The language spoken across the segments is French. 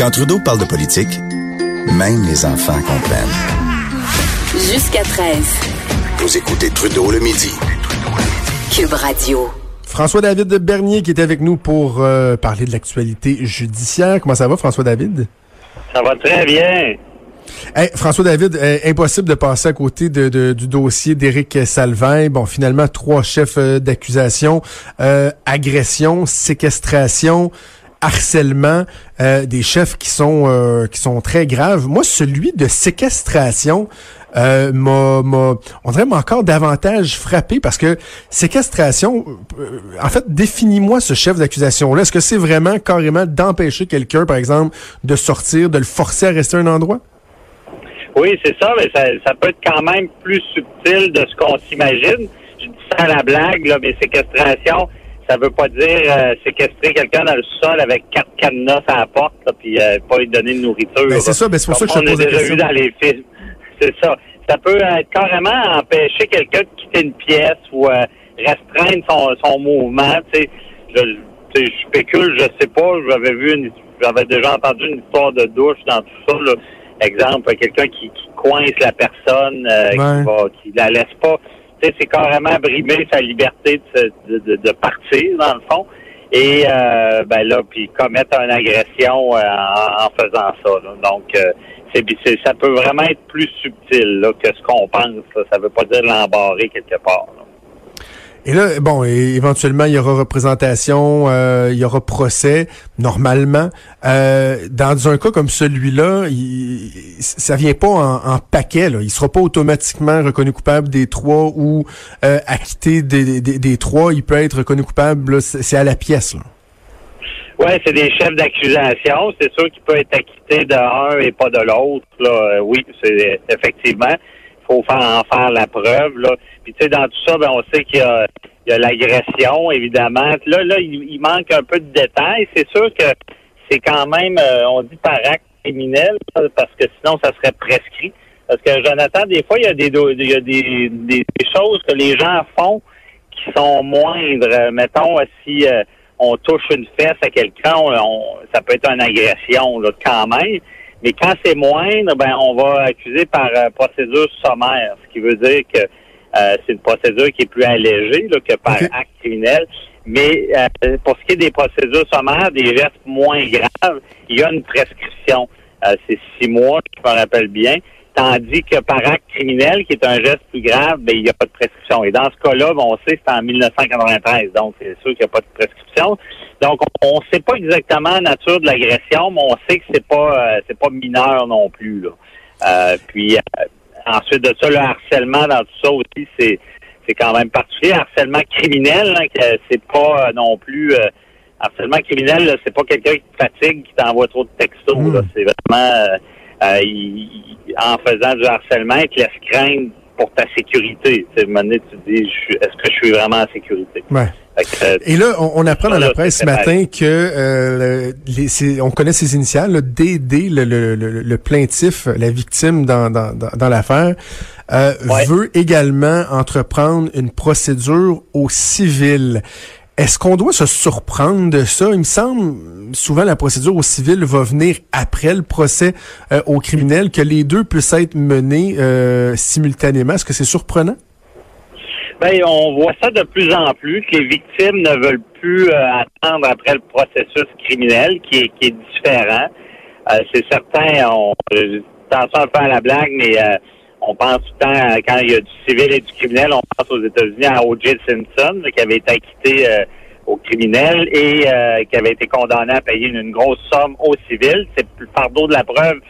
Quand Trudeau parle de politique, même les enfants comprennent. Jusqu'à 13. Vous écoutez Trudeau le midi. Cube Radio. François-David Bernier qui est avec nous pour euh, parler de l'actualité judiciaire. Comment ça va, François-David? Ça va très bien. Hey, François-David, euh, impossible de passer à côté de, de- du dossier d'Éric Salvin. Bon, finalement, trois chefs euh, d'accusation. Euh, agression, séquestration, harcèlement, euh, des chefs qui sont euh, qui sont très graves. Moi, celui de séquestration euh, m'a, m'a- on dirait m'a encore davantage frappé parce que séquestration, euh, en fait, définis-moi ce chef d'accusation-là. Est-ce que c'est vraiment carrément d'empêcher quelqu'un, par exemple, de sortir, de le forcer à rester à un endroit? Oui, c'est ça, mais ça, ça peut être quand même plus subtil de ce qu'on s'imagine. Je dis ça à la blague, là, mais séquestration, ça veut pas dire euh, séquestrer quelqu'un dans le sol avec quatre cadenas à la porte, là, puis euh, pas lui donner de nourriture. Ben, c'est ça, ben, c'est pour ça que je te pose la déjà question. vu dans les films. C'est ça. Ça peut être carrément empêcher quelqu'un de quitter une pièce ou euh, restreindre son, son mouvement. Tu sais, je, sais, je spécule, je sais pas. J'avais vu, une, j'avais déjà entendu une histoire de douche dans tout ça. Là. Exemple, quelqu'un qui, qui coince la personne, euh, Ouais. qui va, qui la laisse pas. C'est carrément brimer sa liberté de, de, de, partir dans le fond. Et euh, ben là, puis commettre une agression euh, en, en faisant ça. là. Donc, euh, c'est, c'est- ça peut vraiment être plus subtil là, que ce qu'on pense. là. Ça veut pas dire l'embarrer quelque part. là. Et là, bon, éventuellement, il y aura représentation, euh, il y aura procès, normalement. Euh, dans un cas comme celui-là, il, ça vient pas en, paquet. Là. Il sera pas automatiquement reconnu coupable des trois ou euh, acquitté des, trois. Il peut être reconnu coupable, c'est à la pièce. Là. Oui, c'est des chefs d'accusation. C'est sûr qu'il peut être acquitté de un et pas de l'autre. Là, Euh, oui, c'est effectivement. Faut faire en faire la preuve. Là. Puis tu sais, dans tout ça, ben, on sait qu'il y a, l'agression, évidemment. Là, là, il, manque un peu de détails. C'est sûr que c'est quand même, euh, on dit par acte criminel, parce que sinon, ça serait prescrit. Parce que Jonathan, des fois, il y a des, choses que les gens font qui sont moindres. Mettons, si euh, on touche une fesse à quelqu'un, ça peut être une agression là, quand même. Mais quand c'est moindre, ben on va accuser par euh, procédure sommaire, ce qui veut dire que euh, c'est une procédure qui est plus allégée là, que par acte criminel. Mais euh, pour ce qui est des procédures sommaires, des gestes moins graves, il y a une prescription. Euh, c'est six mois, je me rappelle bien. Tandis que par acte criminel, qui est un geste plus grave, ben, il n'y a pas de prescription. Et dans ce cas-là, ben, on sait que c'est en 1993, donc c'est sûr qu'il n'y a pas de prescription. Donc, on ne sait pas exactement la nature de l'agression, mais on sait que c'est pas euh, c'est pas mineur non plus. Là. Euh, puis euh, ensuite de ça, le harcèlement dans tout ça aussi, c'est c'est quand même particulier. Harcèlement criminel, hein, que c'est pas non plus harcèlement criminel, là, c'est pas quelqu'un qui te fatigue, qui t'envoie trop de textos. Mm. là. C'est vraiment euh, il- en faisant du harcèlement, il te laisse craindre pour ta sécurité. Tu sais, à un moment donné, tu te dis, est-ce que je suis vraiment en sécurité? Ouais. Euh, Et là, on, on apprend dans la presse ce matin que euh, les, on connaît ses initiales, là, DD, le, le, le, le plaintif, la victime dans, dans, dans, dans l'affaire, euh, Ouais. veut également entreprendre une procédure au civil. Est-ce qu'on doit se surprendre de ça? Il me semble, souvent, la procédure au civil va venir après le procès euh, au criminel, que les deux puissent être menés euh, simultanément. Est-ce que c'est surprenant? Ben, on voit ça de plus en plus, que les victimes ne veulent plus euh, attendre après le processus criminel, qui est, différent. C'est certain, on attention à la blague, mais on pense tout le temps, quand il y a du civil et du criminel, on pense aux États-Unis à O.J. Simpson, qui avait été acquitté euh, au criminel et euh, qui avait été condamné à payer une, une grosse somme au civil. C'est le fardeau de la preuve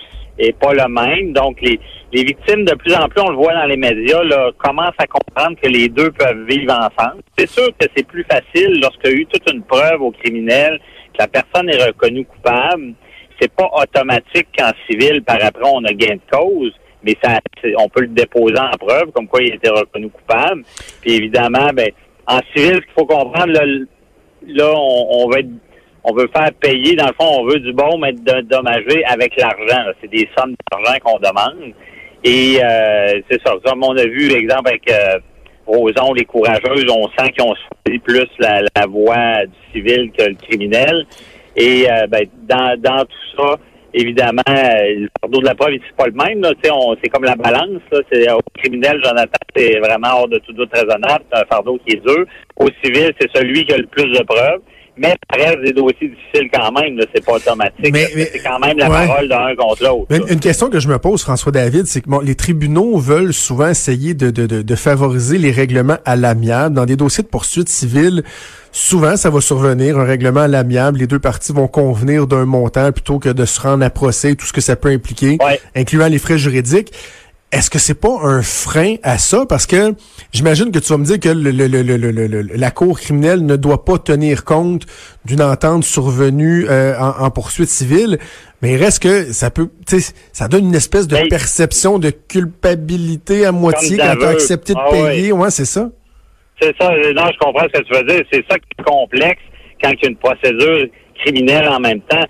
est pas le même. Donc, les, les victimes, de plus en plus, on le voit dans les médias, là, commencent à comprendre que les deux peuvent vivre ensemble. C'est sûr que c'est plus facile lorsqu'il y a eu toute une preuve au criminel, que la personne est reconnue coupable. C'est pas automatique qu'en civil, par après, on a gain de cause, mais ça, on peut le déposer en preuve, comme quoi il été reconnu coupable. Puis évidemment, ben, en civil, ce qu'il faut comprendre, là, là on, on va être on veut faire payer, dans le fond, on veut du bon, mais dommagé avec l'argent. C'est des sommes d'argent qu'on demande. Et euh, c'est ça. Comme on a vu, exemple, avec euh, Roson, les courageuses, on sent qu'ils ont choisi plus la, la voie du civil que le criminel. Et euh, ben, dans, dans tout ça, évidemment, le fardeau de la preuve, c'est pas le même. C'est comme la balance. C'est, au criminel, Jonathan, c'est vraiment hors de tout doute raisonnable. C'est un fardeau qui est dur. Au civil, c'est celui qui a le plus de preuves. Mais ça reste des dossiers difficiles quand même, c'est pas automatique. Mais, c'est quand même la parole d'un contre l'autre. Une question que je me pose, François David, c'est que bon, les tribunaux veulent souvent essayer de, de, de, de favoriser les règlements à l'amiable. Dans des dossiers de poursuite civile, souvent ça va survenir, un règlement à l'amiable, les deux parties vont convenir d'un montant plutôt que de se rendre à procès, tout ce que ça peut impliquer, incluant les frais juridiques. Est-ce que c'est pas un frein à ça? Parce que j'imagine que tu vas me dire que le, le, le, la Cour criminelle ne doit pas tenir compte d'une entente survenue euh, en, poursuite civile, mais il reste que ça peut, ça donne une espèce de perception de culpabilité à moitié quand tu as accepté de ah payer. Ouais, c'est ça? C'est ça. Non, je comprends ce que tu veux dire. C'est ça qui est complexe quand il y a une procédure criminelle en même temps.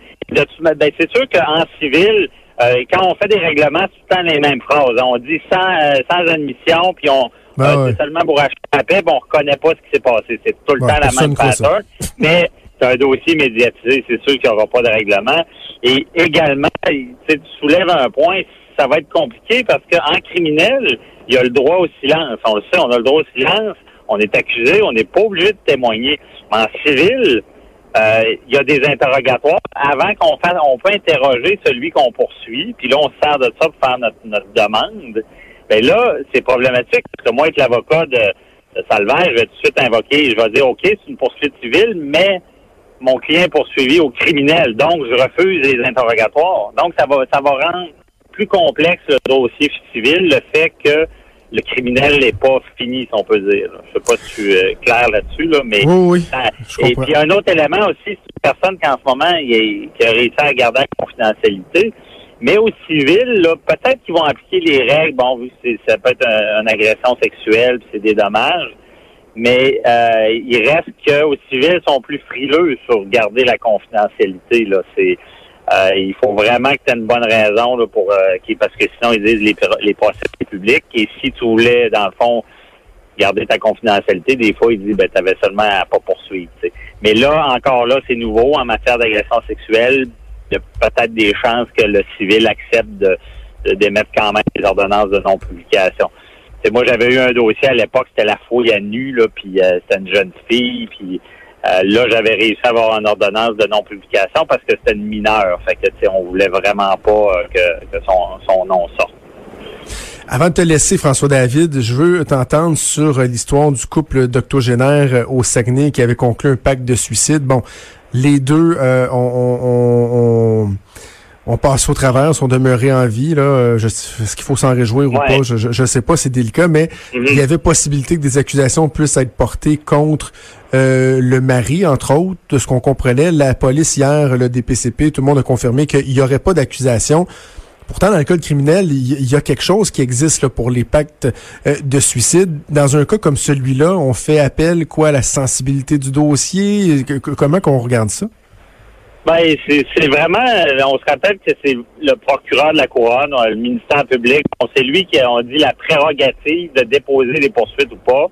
Ben, c'est sûr qu'en civil, euh, quand on fait des règlements, c'est tout le temps les mêmes phrases. On dit sans, euh, sans admission, puis on ben euh, c'est seulement pour acheter la paix, puis on reconnaît pas ce qui s'est passé. C'est tout le temps la même pattern. mais c'est un dossier médiatisé, c'est sûr qu'il n'y aura pas de règlement. Et également, tu soulèves un point, ça va être compliqué parce qu'en criminel, il y a le droit au silence. On le sait, on a le droit au silence. On est accusé, on n'est pas obligé de témoigner. En civil, euh, il y a des interrogatoires. Avant qu'on fasse, on peut interroger celui qu'on poursuit, puis là, on se sert de ça pour faire notre, demande. Mais ben là, c'est problématique, parce que moi, être l'avocat de, de Salvaire, je vais tout de suite invoquer, je vais dire, OK, c'est une poursuite civile, mais mon client est poursuivi au criminel, donc je refuse les interrogatoires. Donc, ça va, ça va rendre plus complexe le dossier civil, le fait que le criminel n'est pas fini, si on peut dire. Je sais pas si tu es clair là-dessus, là, mais oui, oui. et puis un autre élément aussi, c'est une personne qui en ce moment il qui a réussi à garder la confidentialité. Mais au civil, là, peut-être qu'ils vont appliquer les règles. Bon, que ça peut être une agression sexuelle, c'est des dommages. Mais euh, il reste qu'au civil, ils sont plus frileux sur garder la confidentialité. Là, c'est euh, il faut vraiment que tu aies une bonne raison là, pour euh, parce que sinon ils disent les, les procès publics. Et si tu voulais, dans le fond, garder ta confidentialité, des fois, ils disent ben tu avais seulement à pas poursuivre. Mais là, encore là, c'est nouveau en matière d'agression sexuelle. Il y a peut-être des chances que le civil accepte de d'émettre quand même des ordonnances de non-publication. moi, j'avais eu un dossier à l'époque, c'était la fouille à nu, là, puis euh, c'était une jeune fille, puis euh, là, j'avais réussi à avoir une ordonnance de non-publication parce que c'était une mineure. Fait que, on voulait vraiment pas euh, que, son, nom sorte. Avant de te laisser, François David, je veux t'entendre sur l'histoire du couple d'octogénaires au Saguenay qui avait conclu un pacte de suicide. Bon, les deux euh, ont on passe au travers, sont demeurés en vie. Là, est-ce qu'il faut s'en réjouir ou pas? Je ne sais pas, c'est délicat, mais mm-hmm. il y avait possibilité que des accusations puissent être portées contre euh, le mari, entre autres, de ce qu'on comprenait. La police hier, le DPCP, tout le monde a confirmé qu'il n'y aurait pas d'accusation. Pourtant, dans le code criminel, il y a quelque chose qui existe pour les pactes euh, de suicide. Dans un cas comme celui-là, on fait appel quoi à la sensibilité du dossier? Comment qu'on regarde ça? Ben, c'est vraiment, on se rappelle que c'est le procureur de la couronne, le ministère public, c'est lui qui a dit la prérogative de déposer des poursuites ou pas.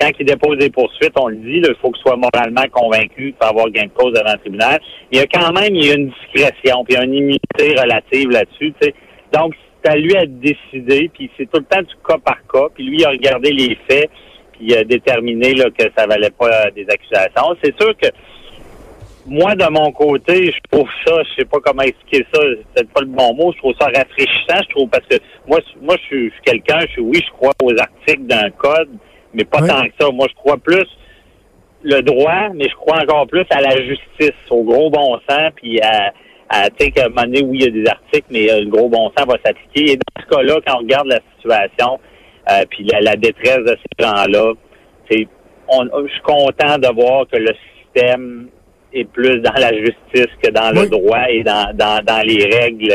Quand il dépose des poursuites, on le dit, il faut qu'il soit moralement convaincu de avoir gain de cause devant le tribunal. Il y a quand même il y a une discrétion, puis il y a une immunité relative là-dessus. Donc, c'est à lui à décider, puis c'est tout le temps du cas par cas, puis lui il a regardé les faits, puis il a déterminé que ça valait pas des accusations. C'est sûr que moi, de mon côté, je trouve ça, je sais pas comment expliquer ça, c'est peut-être pas le bon mot, je trouve ça rafraîchissant, je trouve, parce que moi, moi, je suis, quelqu'un, je suis, oui, je crois aux articles d'un code, mais pas tant que ça. Moi, je crois plus le droit, mais je crois encore plus à la justice, au gros bon sens, puis à, à tu sais, qu'à un moment donné, oui, il y a des articles, mais euh, le gros bon sens va s'appliquer. Et dans ce cas-là, quand on regarde la situation, euh, puis la, détresse de ces gens-là, c'est, je suis content de voir que le système est plus dans la justice que dans le droit et dans, dans, dans les règles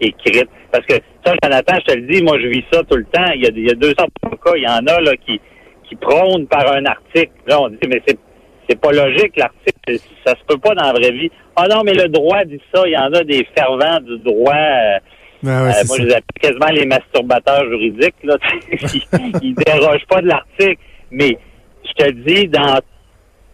écrites. Parce que ça, Jonathan, je te le dis, moi je vis ça tout le temps. Il y a, il y a 200 cas, il y en a là qui, qui prônent par un article. Là, on dit, mais c'est c'est pas logique, l'article. Ça se peut pas dans la vraie vie. Ah non, mais le droit dit ça. Il y en a des fervents du droit. Euh, ah euh, moi, je les appelle quasiment les masturbateurs juridiques. Là. ils, ils dérogent pas de l'article. Mais je te dis, dans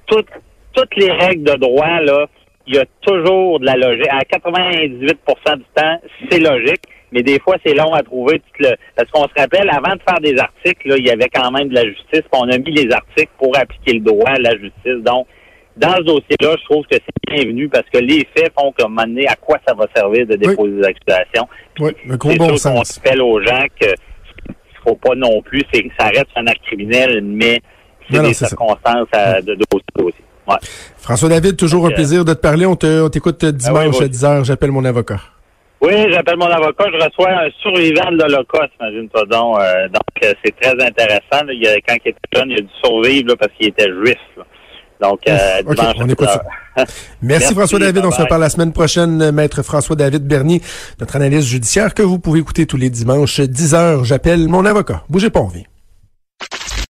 toutes toutes les règles de droit, là, il y a toujours de la logique. À 98% du temps, c'est logique, mais des fois, c'est long à trouver. Tout le... Parce qu'on se rappelle, avant de faire des articles, là, il y avait quand même de la justice, puis on a mis les articles pour appliquer le droit à la justice. Donc, dans ce dossier-là, je trouve que c'est bienvenu parce que les faits font comme à quoi ça va servir de déposer des accusations. Oui, le gros bon sens. On rappelle aux gens que faut pas non plus, c'est ça reste un acte criminel, mais c'est des circonstances de dossier. Ouais. François David, toujours un plaisir de te parler. On t'écoute dimanche à 10h. J'appelle mon avocat. Oui, j'appelle mon avocat. Je reçois un survivant de l'Holocauste, imagine-toi donc. Euh, donc, euh, c'est très intéressant. Il a, quand il était jeune, il a dû survivre parce qu'il était juif. Donc, euh, on écoute ça. Merci, François David. On se reparle la semaine prochaine. Maître François David Bernier, notre analyste judiciaire que vous pouvez écouter tous les dimanches 10 h J'appelle mon avocat. Bougez pas, on vient.